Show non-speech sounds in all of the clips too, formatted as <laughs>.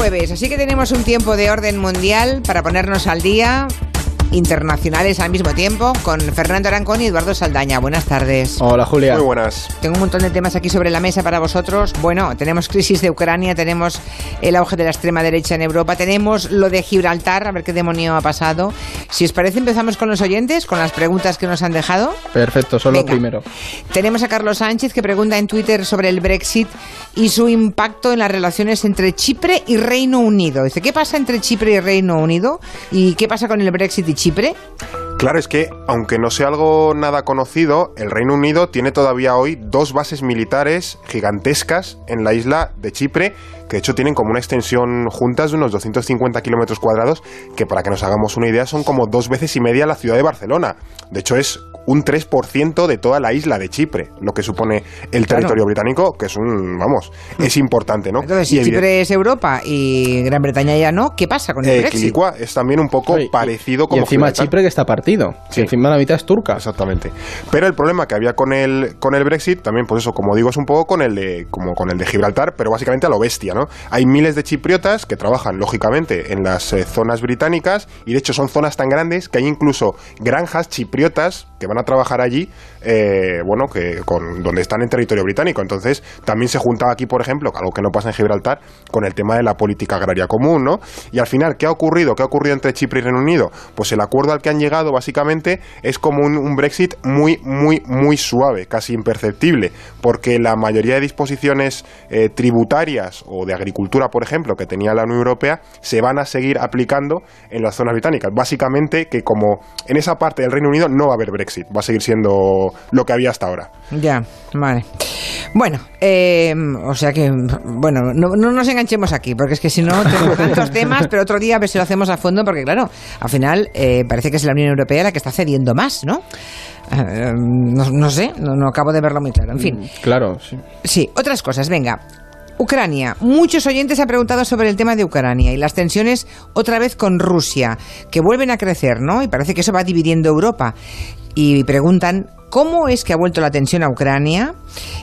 jueves, así que tenemos un tiempo de orden mundial para ponernos al día internacionales al mismo tiempo con Fernando Arancón y Eduardo Saldaña. Buenas tardes. Hola Julia. Muy buenas. Tengo un montón de temas aquí sobre la mesa para vosotros. Bueno, tenemos crisis de Ucrania, tenemos el auge de la extrema derecha en Europa, tenemos lo de Gibraltar, a ver qué demonio ha pasado. Si os parece, empezamos con los oyentes, con las preguntas que nos han dejado. Perfecto, solo primero. Tenemos a Carlos Sánchez que pregunta en Twitter sobre el Brexit y su impacto en las relaciones entre Chipre y Reino Unido. Dice, ¿qué pasa entre Chipre y Reino Unido? ¿Y qué pasa con el Brexit y Chipre? Claro, es que, aunque no sea algo nada conocido, el Reino Unido tiene todavía hoy dos bases militares gigantescas en la isla de Chipre, que de hecho tienen como una extensión juntas de unos 250 kilómetros cuadrados, que para que nos hagamos una idea son como dos veces y media la ciudad de Barcelona. De hecho, es un 3% de toda la isla de Chipre, lo que supone el territorio británico, que es un, vamos, Hmm. es importante, ¿no? Entonces, si Y Chipre es Europa y Gran Bretaña ya no, ¿qué pasa con el Eh, Brexit? Quilicua es también un poco Oye, y- parecido Y como encima Gibraltar. Chipre que está partido. Sí. Sí. Encima la mitad es turca. Exactamente. Pero el problema que había con el, con el Brexit, también, pues eso, como digo, es un poco con el de, como con el de Gibraltar, pero básicamente a lo bestia, ¿no? Hay miles de chipriotas que trabajan, lógicamente, en las eh, zonas británicas, y de hecho son zonas tan grandes que hay incluso granjas chipriotas que van a trabajar allí, eh, bueno, que con, donde están en territorio británico. Entonces, también se juntaba aquí, por ejemplo, algo que no pasa en Gibraltar, con el tema de la política agraria común, ¿no? Y al final, ¿qué ha ocurrido? ¿Qué ha ocurrido entre Chipre y Reino Unido? Pues el acuerdo al que han llegado, básicamente, es como un, Brexit muy, muy, muy suave, casi imperceptible, porque la mayoría de disposiciones eh, tributarias o de agricultura, por ejemplo, que tenía la Unión Europea, se van a seguir aplicando en las zonas británicas. Básicamente, que como en esa parte del Reino Unido no va a haber Brexit, va a seguir siendo lo que había hasta ahora. Ya, vale. Bueno, eh, o sea que, bueno, no, no nos enganchemos aquí, porque es que si no, <laughs> tengo tantos temas, pero otro día a ver si lo hacemos a fondo, porque claro, al final eh, parece que es la Unión Europea la que está cediendo más, ¿no? Eh, no, no sé, no, no acabo de verlo muy claro. En fin, Claro, sí. sí, otras cosas, venga. Ucrania. Muchos oyentes han preguntado sobre el tema de Ucrania y las tensiones otra vez con Rusia, que vuelven a crecer, ¿no? Y parece que eso va dividiendo Europa. Y preguntan cómo es que ha vuelto la tensión a Ucrania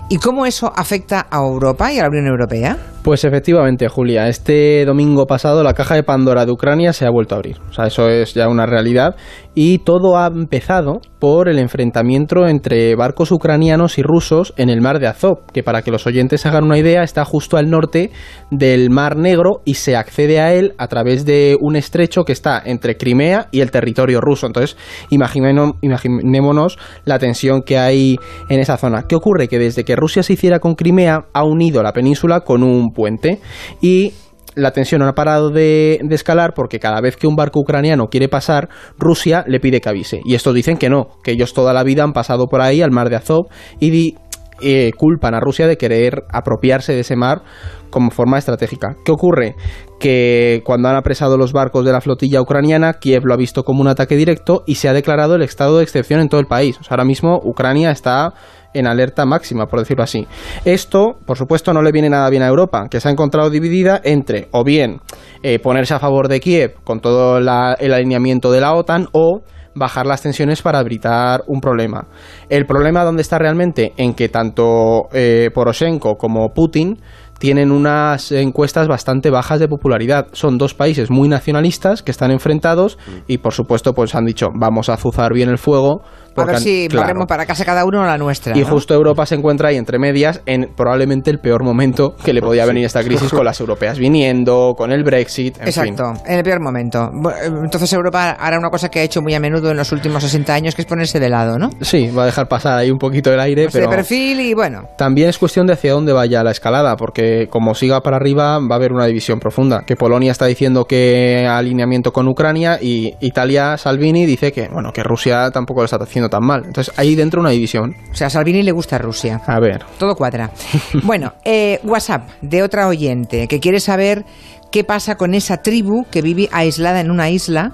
y cómo eso afecta a Europa y a la Unión Europea. Pues efectivamente, Julia, este domingo pasado la caja de Pandora de Ucrania se ha vuelto a abrir. O sea, eso es ya una realidad. Y todo ha empezado por el enfrentamiento entre barcos ucranianos y rusos en el mar de Azov, que para que los oyentes hagan una idea, está justo al norte del Mar Negro y se accede a él a través de un estrecho que está entre Crimea y el territorio ruso. Entonces, imaginémonos la tensión que hay en esa zona. ¿Qué ocurre? Que desde que Rusia se hiciera con Crimea, ha unido la península con un puente y la tensión no ha parado de, escalar porque cada vez que un barco ucraniano quiere pasar, Rusia le pide que avise. Y estos dicen que no, que ellos toda la vida han pasado por ahí al mar de Azov y di- eh, culpan a Rusia de querer apropiarse de ese mar como forma estratégica. ¿Qué ocurre? Que cuando han apresado los barcos de la flotilla ucraniana, Kiev lo ha visto como un ataque directo y se ha declarado el estado de excepción en todo el país. Ahora mismo Ucrania está en alerta máxima, por decirlo así. Esto, por supuesto, no le viene nada bien a Europa, que se ha encontrado dividida entre o bien eh, ponerse a favor de Kiev con todo el alineamiento de la OTAN o bajar las tensiones para evitar un problema. El problema dónde está realmente en que tanto eh, Poroshenko como Putin tienen unas encuestas bastante bajas de popularidad. Son dos países muy nacionalistas que están enfrentados y por supuesto pues han dicho vamos a azuzar bien el fuego. A ver han- si claro. barremos para casa cada uno la nuestra. Y ¿no? justo Europa se encuentra ahí entre medias en probablemente el peor momento que le podía venir esta crisis con las europeas viniendo, con el Brexit, en fin. Exacto, en el peor momento. Bu- Entonces Europa hará una cosa que ha hecho muy a menudo en los últimos 60 años, que es ponerse de lado, ¿no? Sí, va a dejar pasar ahí un poquito el aire, pero de perfil y bueno. también es cuestión de hacia dónde vaya la escalada, porque como siga para arriba va a haber una división profunda. Que Polonia está diciendo que alineamiento con Ucrania y Italia, Salvini, dice que bueno que Rusia tampoco lo está haciendo tan mal. Entonces ahí dentro una división. O sea, a Salvini le gusta Rusia. A ver, Todo cuadra. <laughs> Bueno, eh, WhatsApp de otra oyente que quiere saber qué pasa con esa tribu que vive aislada en una isla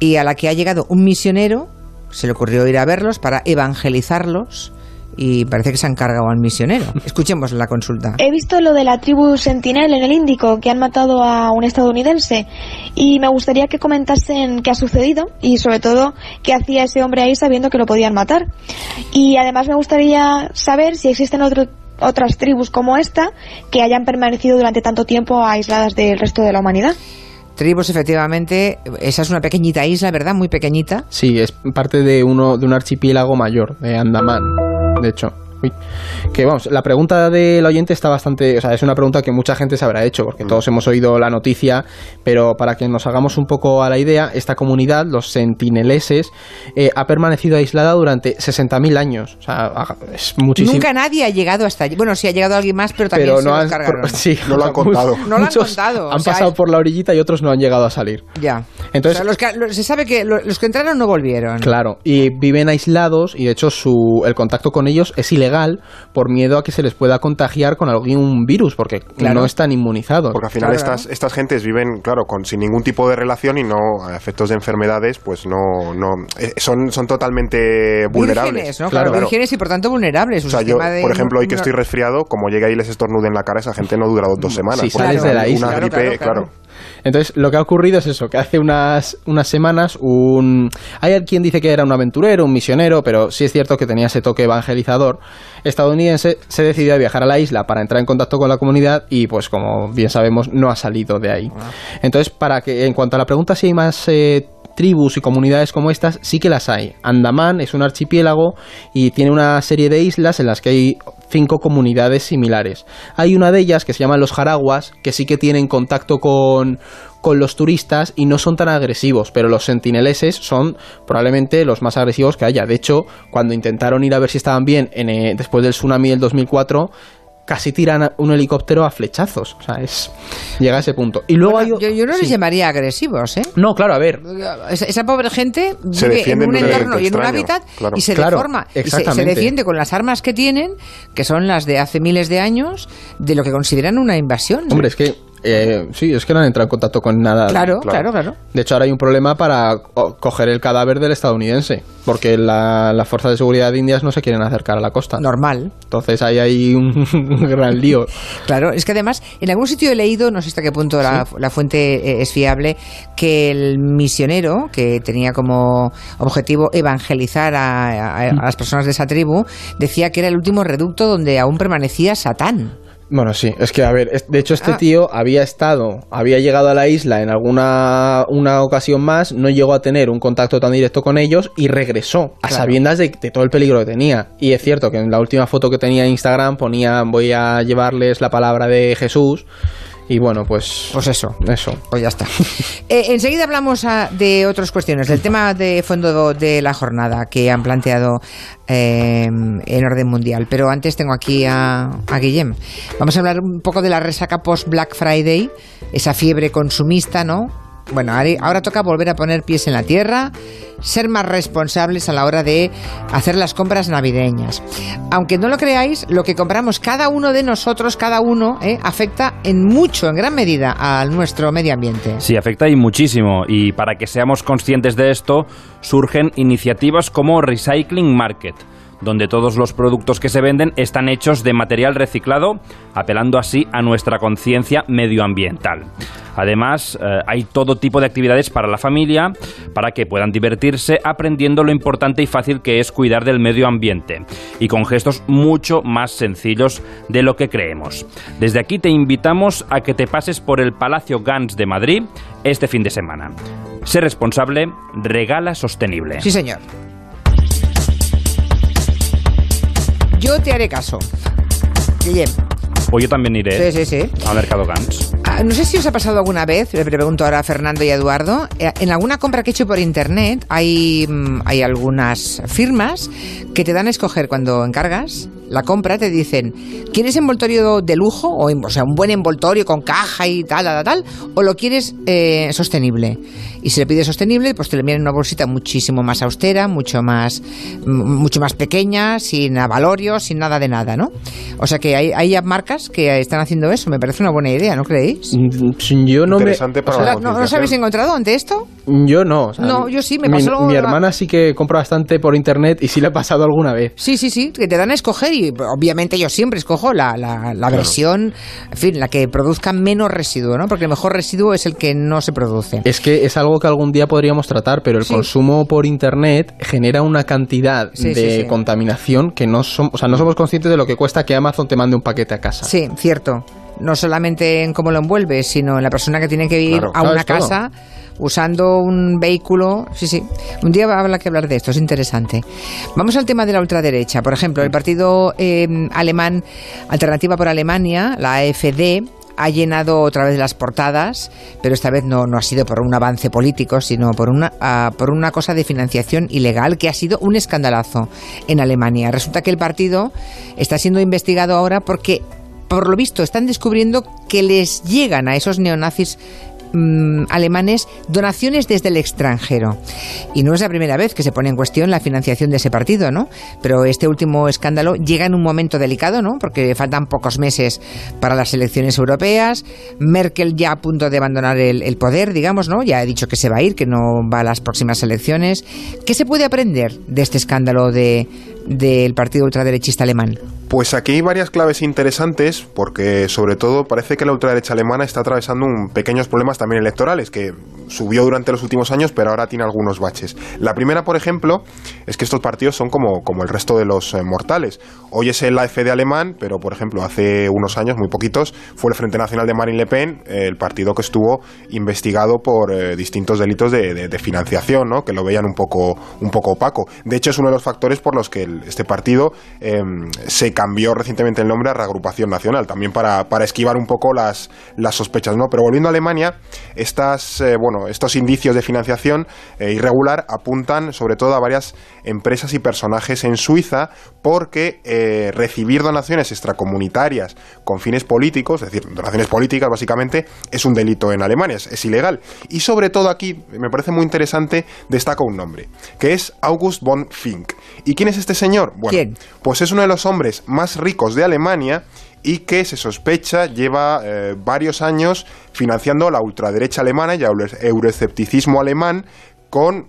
y a la que ha llegado un misionero. Se le ocurrió ir a verlos para evangelizarlos y parece que se han cargado al misionero. Escuchemos la consulta. He visto lo de la tribu Sentinel en el Índico, que han matado a un estadounidense, y me gustaría que comentasen qué ha sucedido y sobre todo qué hacía ese hombre ahí sabiendo que lo podían matar. Y además me gustaría saber si existen otro otras tribus como esta que hayan permanecido durante tanto tiempo aisladas del resto de la humanidad. Tribus, efectivamente, esa es una pequeñita isla, ¿verdad? Muy pequeñita. Sí, es parte de uno de un archipiélago mayor, de Andamán, de hecho. Uy. Que vamos, la pregunta del oyente está bastante, o sea, es una pregunta que mucha gente se habrá hecho, porque todos hemos oído la noticia, pero para que nos hagamos un poco a la idea, esta comunidad, los sentineleses, eh, ha permanecido aislada durante 60.000 años. O sea, es muchísimo. Nunca nadie ha llegado hasta allí. Bueno, sí ha llegado alguien más, pero también pero se no los han, cargaron. <laughs> sí, No lo han <laughs> contado. No lo han contado, o Han sea, pasado es- por la orillita y otros no han llegado a salir. Ya. Entonces- O sea, los que- los- se sabe que lo- los que entraron no volvieron. Claro, y viven aislados y de hecho su, el contacto con ellos es ilegal por miedo a que se les pueda contagiar con algún virus, porque Claro. no están inmunizados. Porque al final Claro, estas, estas gentes viven, claro, con sin ningún tipo de relación y no a efectos de enfermedades, pues no, no eh, son, son totalmente vulnerables. Vírgenes, ¿no? Claro, Claro. vírgenes y por tanto vulnerables. O sea, yo, de- por ejemplo, hoy que no- estoy resfriado, como llega y les estornude en la cara, esa gente no dura dos semanas. Si sales una- de la isla. Una Claro, gripe, claro, claro. claro. Entonces, lo que ha ocurrido es eso, que hace unas, unas semanas un... Hay quien dice que era un aventurero, un misionero, pero sí es cierto que tenía ese toque evangelizador estadounidense, se decidió a viajar a la isla para entrar en contacto con la comunidad y, pues como bien sabemos, no ha salido de ahí. Entonces, para que, en cuanto a la pregunta si hay más... eh, tribus y comunidades como estas sí que las hay. Andamán es un archipiélago y tiene una serie de islas en las que hay cinco comunidades similares. Hay una de ellas que se llaman los jaraguas, que sí que tienen contacto con, con los turistas y no son tan agresivos, pero los sentineleses son probablemente los más agresivos que haya. De hecho, cuando intentaron ir a ver si estaban bien en, eh, después del tsunami del 2004, casi tiran un helicóptero a flechazos. O sea, es llega a ese punto. Y luego Bueno, hay... yo, yo no les llamaría agresivos, ¿eh? No, claro, a ver, Esa, esa pobre gente Se vive en un entorno y en un hábitat claro. y se Claro, deforma. Y se- se, defiende con las armas que tienen, que son las de hace miles de años, de lo que consideran una invasión. hombre, es que... eh, sí, es que no han entrado en contacto con nada. claro, claro. claro, claro. De hecho, ahora hay un problema para co- coger el cadáver del estadounidense, porque la- las fuerzas de seguridad indias no se quieren acercar a la costa. Normal. Entonces ahí hay un, <laughs> gran lío. Claro, es que además en algún sitio he leído, no sé hasta qué punto la, la fuente eh, es fiable, que el misionero, que tenía como objetivo evangelizar a, a- a las personas de esa tribu, decía que era el último reducto donde aún permanecía Satán. Bueno, sí, es que a ver, de hecho este Ah. tío había estado, había llegado a la isla en alguna una ocasión más, no llegó a tener un contacto tan directo con ellos y regresó a Claro. sabiendas de, de todo el peligro que tenía. Y es cierto que en la última foto que tenía en Instagram ponía voy a llevarles la palabra de Jesús y bueno, pues Pues eso. eso. Pues ya está. <laughs> Eh, enseguida hablamos ah, de otras cuestiones, del tema de fondo de la jornada que han planteado eh, en orden mundial. Pero antes tengo aquí a, a Guillem. Vamos a hablar un poco de la resaca post-Black Friday, esa fiebre consumista, ¿no? Bueno, ahora toca volver a poner pies en la tierra, ser más responsables a la hora de hacer las compras navideñas. Aunque no lo creáis, lo que compramos cada uno de nosotros, cada uno, ¿eh? afecta en mucho, en gran medida, a nuestro medio ambiente. Sí, afecta y muchísimo. Y para que seamos conscientes de esto, surgen iniciativas como Recycling Market, donde todos los productos que se venden están hechos de material reciclado, apelando así a nuestra conciencia medioambiental. Además, eh, hay todo tipo de actividades para la familia, para que puedan divertirse aprendiendo lo importante y fácil que es cuidar del medio ambiente, y con gestos mucho más sencillos de lo que creemos. Desde aquí te invitamos a que te pases por el Palacio Gans de Madrid este fin de semana. Sé responsable, regala sostenible. Sí, señor. Yo te haré caso. O yo también iré Sí, sí, sí. al Mercado Gans. Ah, No sé si os ha pasado alguna vez, le pregunto ahora a Fernando y a Eduardo, eh, en alguna compra que he hecho por internet hay, mm, hay algunas firmas que te dan a escoger cuando encargas la compra, te dicen, ¿quieres envoltorio de lujo? O, o sea, un buen envoltorio con caja y tal, tal, tal, o lo quieres eh, sostenible. Y si le pides sostenible, pues te lo envían en una bolsita muchísimo más austera, mucho más, m- mucho más pequeña, sin avalorios, sin nada de nada, ¿no? O sea que hay, hay marcas que están haciendo eso, me parece una buena idea, ¿no creéis? Mm, Yo no me... Interesante para o sea, la ¿No, ¿No os habéis encontrado ante esto? Yo no. o sea, No, yo sí, me mi, pasó Mi la- hermana sí que compra bastante por internet y sí le ha pasado alguna vez. Sí, sí, sí, que te dan a escoger y y obviamente yo siempre escojo la, la, versión, en fin, la que produzca menos residuo, ¿no? Porque el mejor residuo es el que no se produce. Es que es algo que algún día podríamos tratar, pero el consumo por internet genera una cantidad de contaminación que no somos, o sea, no somos conscientes de lo que cuesta que Amazon te mande un paquete a casa. Sí, cierto no solamente en cómo lo envuelves, sino en la persona que tiene que ir a una casa usando un vehículo. Sí, sí. Un día habrá que hablar de esto, es interesante. Vamos al tema de la ultraderecha. Por ejemplo, el partido em, alemán Alternativa por Alemania, la AfD, ha llenado otra vez las portadas, pero esta vez no, no ha sido por un avance político, sino por una, ah, por una cosa de financiación ilegal que ha sido un escandalazo en Alemania. Resulta que el partido está siendo investigado ahora porque, por lo visto, están descubriendo que les llegan a esos neonazis Mm, alemanes donaciones desde el extranjero. Y no es la primera vez que se pone en cuestión la financiación de ese partido, ¿no? Pero este último escándalo llega en un momento delicado, ¿no? Porque faltan pocos meses para las elecciones europeas. Merkel ya a punto de abandonar el, poder, digamos, ¿no? Ya ha dicho que se va a ir, que no va a las próximas elecciones. ¿Qué se puede aprender de este escándalo de, del partido ultraderechista alemán? Pues aquí hay varias claves interesantes, porque sobre todo parece que la ultraderecha alemana está atravesando un pequeños problemas también electorales, que subió durante los últimos años, pero ahora tiene algunos baches. La primera, por ejemplo, es que estos partidos son como, como el resto de los eh, mortales. Hoy es el AFD alemán, pero por ejemplo, hace unos años, muy poquitos, fue el Frente Nacional de Marine Le Pen, el partido que estuvo investigado por eh, distintos delitos de, financiación, ¿no? que lo veían un poco, un poco opaco. De hecho, es uno de los factores por los que este partido em, se cambió recientemente el nombre a Reagrupación Nacional, también para, esquivar un poco las, las sospechas, ¿no? Pero volviendo a Alemania, estas, eh, bueno, estos indicios de financiación eh, irregular apuntan sobre todo a varias empresas y personajes en Suiza porque eh, recibir donaciones extracomunitarias con fines políticos, es decir, donaciones políticas básicamente, es un delito en Alemania, es, ilegal. Y sobre todo aquí, me parece muy interesante, destaca un nombre, que es August von Fink. ¿Y quién es este señor? Bueno, pues es uno de los hombres más ricos de Alemania y que se sospecha lleva eh, varios años financiando la ultraderecha alemana y el euroescepticismo alemán con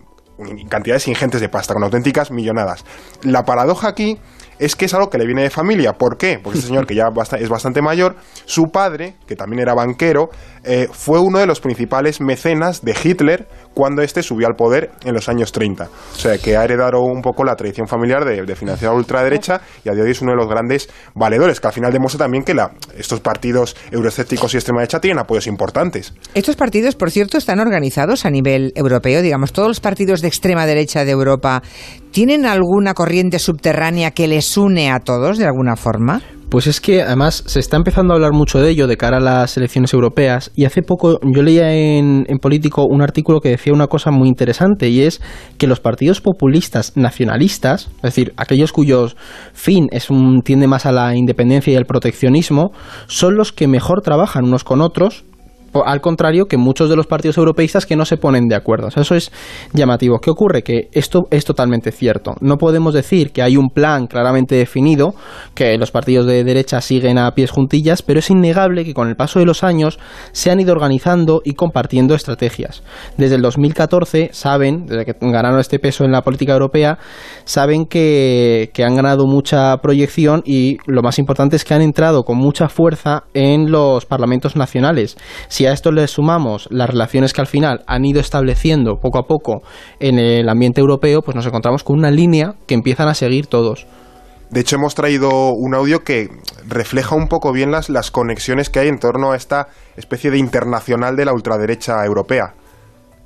cantidades ingentes de pasta, con auténticas millonadas. La paradoja aquí es que es algo que le viene de familia. ¿Por qué? Porque este señor, que ya es bastante mayor, su padre, que también era banquero, eh, fue uno de los principales mecenas de Hitler cuando éste subió al poder en los años 30. O sea, que ha heredado un poco la tradición familiar de, de financiar a ultraderecha y a día de hoy es uno de los grandes valedores, que al final demuestra también que la, estos partidos euroescépticos y extrema derecha tienen apoyos importantes. Estos partidos, por cierto, están organizados a nivel europeo, digamos, todos los partidos de extrema derecha de Europa ¿Tienen alguna corriente subterránea que les une a todos de alguna forma? Pues es que además se está empezando a hablar mucho de ello de cara a las elecciones europeas y hace poco yo leía en, en, Político un artículo que decía una cosa muy interesante y es que los partidos populistas nacionalistas, es decir, aquellos cuyos fin es un, tiende más a la independencia y al proteccionismo, son los que mejor trabajan unos con otros al contrario que muchos de los partidos europeístas que no se ponen de acuerdo. eso es llamativo. ¿Qué ocurre? Que esto es totalmente cierto. No podemos decir que hay un plan claramente definido, que los partidos de derecha siguen a pies juntillas, pero es innegable que con el paso de los años se han ido organizando y compartiendo estrategias. Desde el 2014 saben, desde que ganaron este peso en la política europea, saben que, que han ganado mucha proyección y lo más importante es que han entrado con mucha fuerza en los parlamentos nacionales si a esto le sumamos las relaciones que al final han ido estableciendo poco a poco en el ambiente europeo, pues nos encontramos con una línea que empiezan a seguir todos. De hecho, hemos traído un audio que refleja un poco bien las, las conexiones que hay en torno a esta especie de internacional de la ultraderecha europea.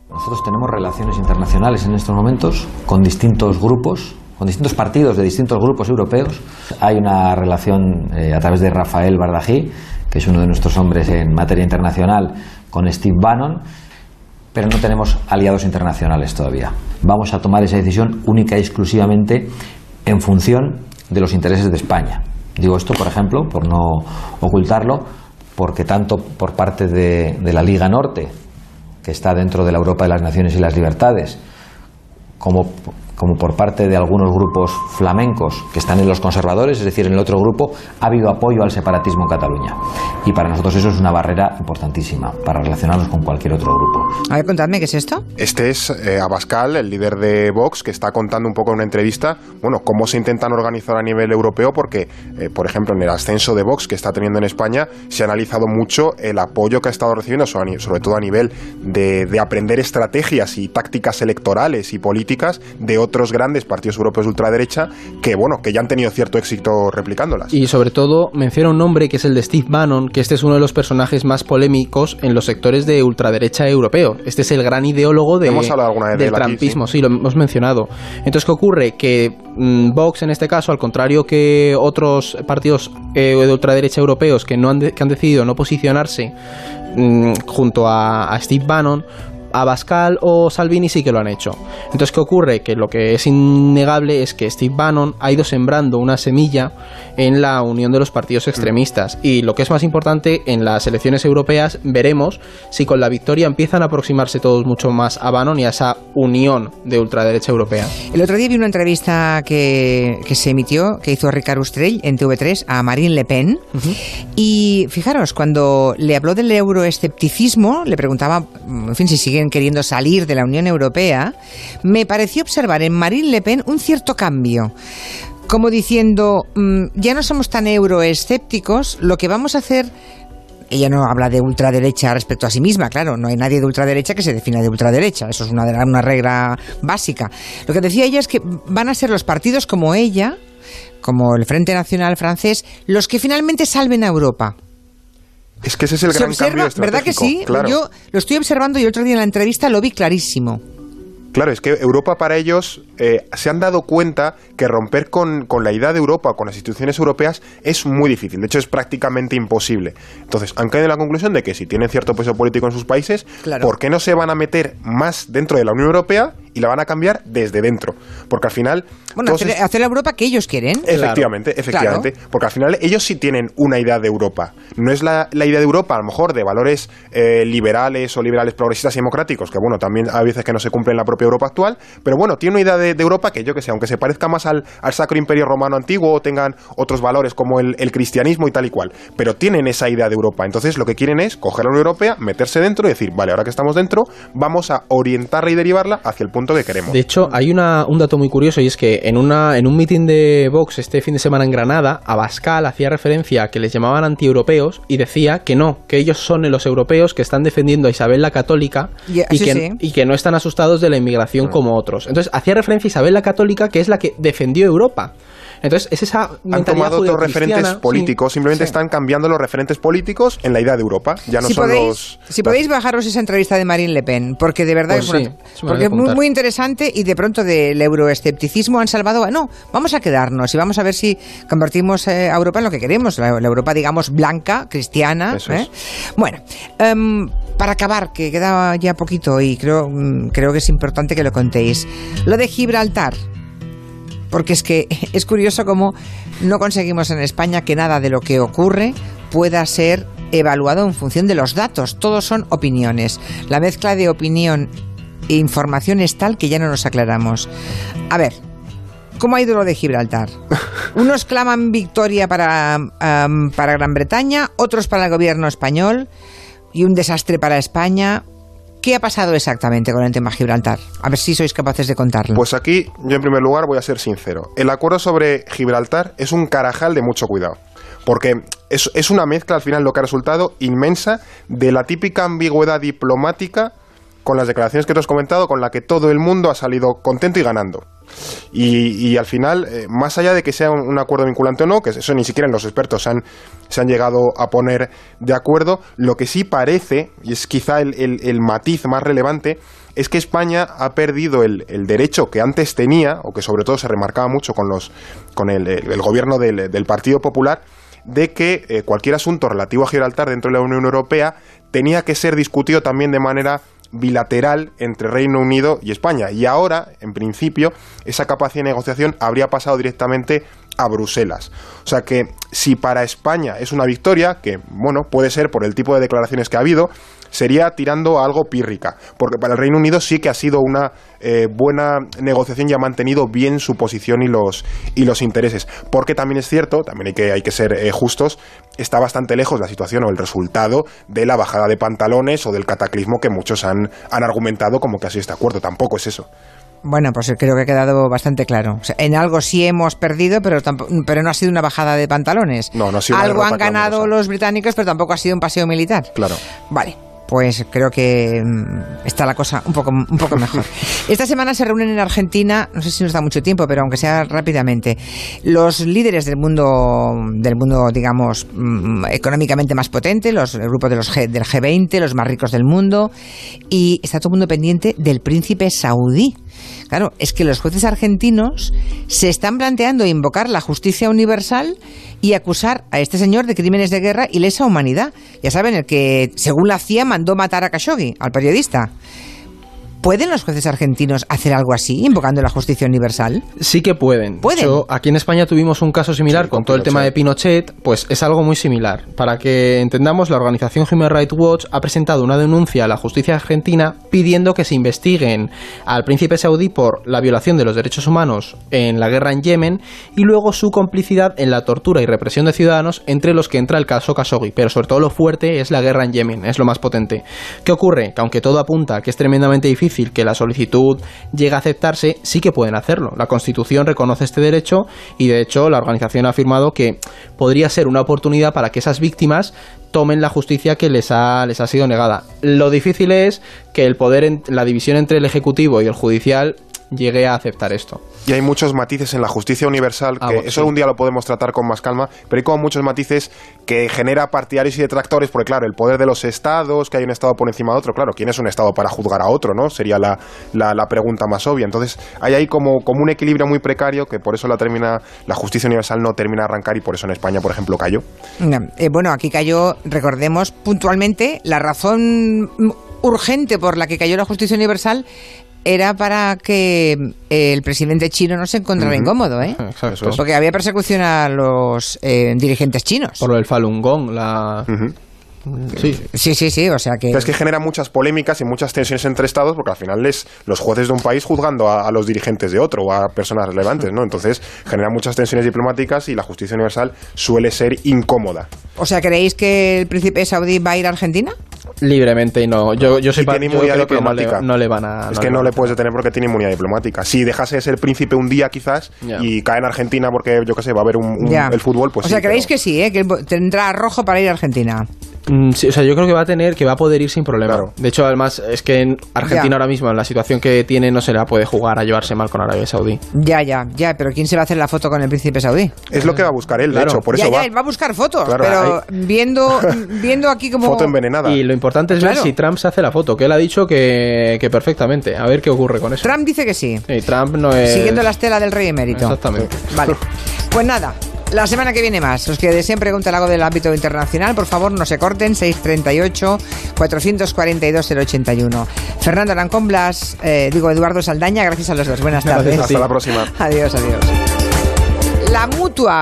Nosotros tenemos relaciones internacionales en estos momentos con distintos grupos, con distintos partidos de distintos grupos europeos. Hay una relación eh, a través de Rafael Bardají que es uno de nuestros hombres en materia internacional, con Steve Bannon, pero no tenemos aliados internacionales todavía. Vamos a tomar esa decisión única y exclusivamente en función de los intereses de España. Digo esto, por ejemplo, por no ocultarlo, porque tanto por parte de, de la Liga Norte, que está dentro de la Europa de las Naciones y las Libertades, como como por parte de algunos grupos flamencos que están en los conservadores, es decir, en el otro grupo, ha habido apoyo al separatismo en Cataluña. Y para nosotros eso es una barrera importantísima para relacionarnos con cualquier otro grupo. A ver, contadme, ¿qué es esto? Este es eh, Abascal, el líder de Vox, que está contando un poco en una entrevista, bueno, cómo se intentan organizar a nivel europeo, porque, eh, por ejemplo, en el ascenso de Vox que está teniendo en España, se ha analizado mucho el apoyo que ha estado recibiendo, sobre todo a nivel de, de aprender estrategias y tácticas electorales y políticas de otros grandes partidos europeos de ultraderecha que, bueno, que ya han tenido cierto éxito replicándolas. Y sobre todo menciona un nombre que es el de Steve Bannon, que este es uno de los personajes más polémicos en los sectores de ultraderecha europeo. Este es el gran ideólogo de, hemos hablado alguna vez del de trampismo, sí. lo hemos mencionado. Entonces, ¿qué ocurre? Que mmm, Vox, en este caso, al contrario que otros partidos eh, de ultraderecha europeos que, no han, de, que han decidido no posicionarse mmm, junto a, a Steve Bannon, Abascal o Salvini sí que lo han hecho. Entonces, ¿qué ocurre? Que lo que es innegable es que Steve Bannon ha ido sembrando una semilla en la unión de los partidos extremistas. Y lo que es más importante, en las elecciones europeas veremos si con la victoria empiezan a aproximarse todos mucho más a Bannon y a esa unión de ultraderecha europea. El otro día vi una entrevista que, que se emitió, que hizo Ricard Ustrell en TV3 a Marine Le Pen. Uh -huh. Y fijaros, cuando le habló del euroescepticismo, le preguntaba, en fin, si siguen queriendo salir de la Unión Europea, me pareció observar en Marine Le Pen un cierto cambio. Como diciendo, mmm, ya no somos tan euroescépticos, lo que vamos a hacer ella no habla de ultraderecha respecto a sí misma, claro, no hay nadie de ultraderecha que se defina de ultraderecha, eso es una regla básica. Lo que decía ella es que van a ser los partidos como ella, como el Frente Nacional francés, los que finalmente salven a Europa. Es que ese es el Se gran observa, cambio. ¿verdad que sí? Claro. Yo lo estoy observando y el otro día en la entrevista lo vi clarísimo. Claro, es que Europa para ellos eh, se han dado cuenta que romper con, con, la idea de Europa, con las instituciones europeas, es muy difícil. De hecho, es prácticamente imposible. Entonces, han caído en la conclusión de que si tienen cierto peso político en sus países, Claro. ¿por qué no se van a meter más dentro de la Unión Europea y la van a cambiar desde dentro? Porque al final... Bueno, hacer, es- hacer la Europa que ellos quieren. Efectivamente, efectivamente. Porque al final ellos sí tienen una idea de Europa. No es la, la idea de Europa, a lo mejor, de valores eh, liberales o liberales progresistas y democráticos, que bueno, también hay veces que no se cumple en la propia Europa actual, pero bueno, tiene una idea de, de Europa que yo que sé, aunque se parezca más al, al Sacro Imperio Romano antiguo o tengan otros valores como el, el cristianismo y tal y cual, pero tienen esa idea de Europa. Entonces lo que quieren es coger la Unión Europea, meterse dentro y decir, vale, ahora que estamos dentro, vamos a orientarla y derivarla hacia el punto que queremos. De hecho, hay una, un dato muy curioso y es que en, una, en un mitin de Vox este fin de semana en Granada, Abascal hacía referencia a que les llamaban antieuropeos y decía que no, que ellos son los europeos que están defendiendo a Isabel la Católica y, sí, que, sí. y que no están asustados de la inmigración como otros. Entonces, hacía referencia a Isabel la Católica, que es la que defendió Europa. Entonces, es esa han tomado otros referentes sí. políticos, simplemente sí. están cambiando los referentes políticos en la idea de Europa. Ya no si son podéis, los. si podéis bajaros esa entrevista de Marine Le Pen, porque de verdad Pues es, una- porque es muy, muy interesante y de pronto del euroescepticismo han salvado a... No, vamos a quedarnos y vamos a ver si convertimos eh, a Europa en lo que queremos, la, la Europa, digamos, blanca, cristiana. Eso ¿eh? es. Bueno, em, para acabar, que queda ya poquito y creo, mm, creo que es importante que lo contéis. Lo de Gibraltar. Porque es que <laughs> es curioso cómo no conseguimos en España que nada de lo que ocurre pueda ser evaluado en función de los datos. Todos son opiniones. La mezcla de opinión e información es tal que ya no nos aclaramos. A ver, ¿cómo ha ido lo de Gibraltar? <laughs> Unos claman victoria para, para Gran Bretaña, otros para el gobierno español y un desastre para España. ¿Qué ha pasado exactamente con el tema Gibraltar? A ver si sois capaces de contarlo. Pues aquí, yo en primer lugar voy a ser sincero. El acuerdo sobre Gibraltar es un carajal de mucho cuidado. Porque es, una mezcla, al final, lo que ha resultado inmensa de la típica ambigüedad diplomática con las declaraciones que te has comentado, con la que todo el mundo ha salido contento y ganando. Y, y al final, eh, más allá de que sea un, acuerdo vinculante o no, que eso ni siquiera los expertos han, se han llegado a poner de acuerdo, lo que sí parece, y es quizá el, matiz más relevante, es que España ha perdido el, derecho que antes tenía, o que sobre todo se remarcaba mucho con, los, con el, gobierno del, del Partido Popular, de que eh, cualquier asunto relativo a Gibraltar dentro de la Unión Europea tenía que ser discutido también de manera bilateral entre Reino Unido y España. Y ahora, en principio, esa capacidad de negociación habría pasado directamente a Bruselas. O sea que si para España es una victoria, que bueno, puede ser por el tipo de declaraciones que ha habido, sería tirando a algo pírrica, porque para el Reino Unido sí que ha sido una eh, buena negociación y ha mantenido bien su posición y los, y los intereses. Porque también es cierto, también hay que, hay que ser eh, justos, está bastante lejos la situación o el resultado de la bajada de pantalones o del cataclismo que muchos han, han argumentado como que ha sido este acuerdo. Tampoco es eso. Bueno, pues creo que ha quedado bastante claro. O sea, en algo sí hemos perdido, pero, tampo- pero no ha sido una bajada de pantalones. No, no ha sido Algo han ganado clamorosa. los británicos, pero tampoco ha sido un paseo militar. Claro. Vale. Pues creo que mm, está la cosa un poco, un poco mejor. <laughs> Esta semana se reúnen en Argentina, no sé si nos da mucho tiempo, pero aunque sea rápidamente, los líderes del mundo, del mundo, digamos, mm, económicamente más potente, los el grupo de los G- del G20, los más ricos del mundo, y está todo el mundo pendiente del príncipe saudí. Claro, es que los jueces argentinos se están planteando invocar la justicia universal y acusar a este señor de crímenes de guerra y lesa humanidad. Ya saben, el que, según la CIA, mandó matar a Khashoggi, al periodista. ¿Pueden los jueces argentinos hacer algo así, invocando la justicia universal? Sí que pueden. ¿Pueden? De hecho, aquí en España tuvimos un caso similar Sí, con con todo el tema de Pinochet, pues es algo muy similar. Para que entendamos, la organización Human Rights Watch ha presentado una denuncia a la justicia argentina pidiendo que se investiguen al príncipe saudí por la violación de los derechos humanos en la guerra en Yemen y luego su complicidad en la tortura y represión de ciudadanos, entre los que entra el caso Khashoggi. Pero sobre todo lo fuerte es la guerra en Yemen, es lo más potente. ¿Qué ocurre? Que aunque todo apunta que es tremendamente difícil que la solicitud llegue a aceptarse, sí que pueden hacerlo. La Constitución reconoce este derecho y de hecho la organización ha afirmado que podría ser una oportunidad para que esas víctimas tomen la justicia que les ha, les ha sido negada. Lo difícil es que el poder, la división entre el Ejecutivo y el Judicial llegue a aceptar esto. Y hay muchos matices en la justicia universal, que Ah, bueno, eso sí. un día lo podemos tratar con más calma, pero hay como muchos matices que genera partidarios y detractores, porque claro, el poder de los estados, que hay un estado por encima de otro, claro, ¿quién es un estado para juzgar a otro, no? Sería la, la, la pregunta más obvia. Entonces, hay ahí como, como un equilibrio muy precario, que por eso la termina, la justicia universal no termina de arrancar y por eso en España, por ejemplo, cayó. No, eh, bueno, aquí cayó, recordemos puntualmente, la razón urgente por la que cayó la justicia universal era para que eh, el presidente chino no se encontrara incómodo, ¿eh? Exacto. Porque había persecución a los eh, dirigentes chinos. Por lo del Falun Gong, la... Sí. Sí, sí, sí, o sea que... Pero es que genera muchas polémicas y muchas tensiones entre estados, porque al final es los jueces de un país juzgando a, a los dirigentes de otro o a personas relevantes, ¿no? Entonces genera muchas tensiones diplomáticas y la justicia universal suele ser incómoda. O sea, ¿creéis que el príncipe saudí va a ir a Argentina? Libremente y no. Yo, yo soy tiene yo inmunidad creo que no le, diplomática. no le van a... es que no le puedes detener porque tiene inmunidad diplomática. Si dejase de ser príncipe un día quizás y cae en Argentina porque yo qué sé, va a haber un, un- el fútbol, pues o sea, sí, ¿creéis pero- que sí, eh? que tendrá rojo para ir a Argentina? Mm, sí, o sea, yo creo que va a tener, que va a poder ir sin problema. Claro. De hecho, además, es que en Argentina Ya. ahora mismo, en la situación que tiene, no se la puede jugar a llevarse mal con Arabia Saudí. Ya, ya, ya, pero ¿quién se va a hacer la foto con el príncipe saudí? Es lo que va a buscar él, Claro. de hecho, por ya, eso ya, va. él va a buscar fotos, Claro, pero viendo, <laughs> viendo aquí como... Foto envenenada. Y lo importante es ver si Trump se hace la foto, que él ha dicho que, que perfectamente. A ver qué ocurre con eso. Trump dice que sí, Y Trump no es... siguiendo la estela del rey emérito. Exactamente. Vale, <laughs> pues nada. La semana que viene más. Los que deseen preguntar algo del ámbito internacional, por favor, no se corten. 638-442-081. Fernando Arancón Blas, eh, digo Eduardo Saldaña, gracias a los dos. Buenas tardes. Hasta la próxima. Adiós, adiós. La mutua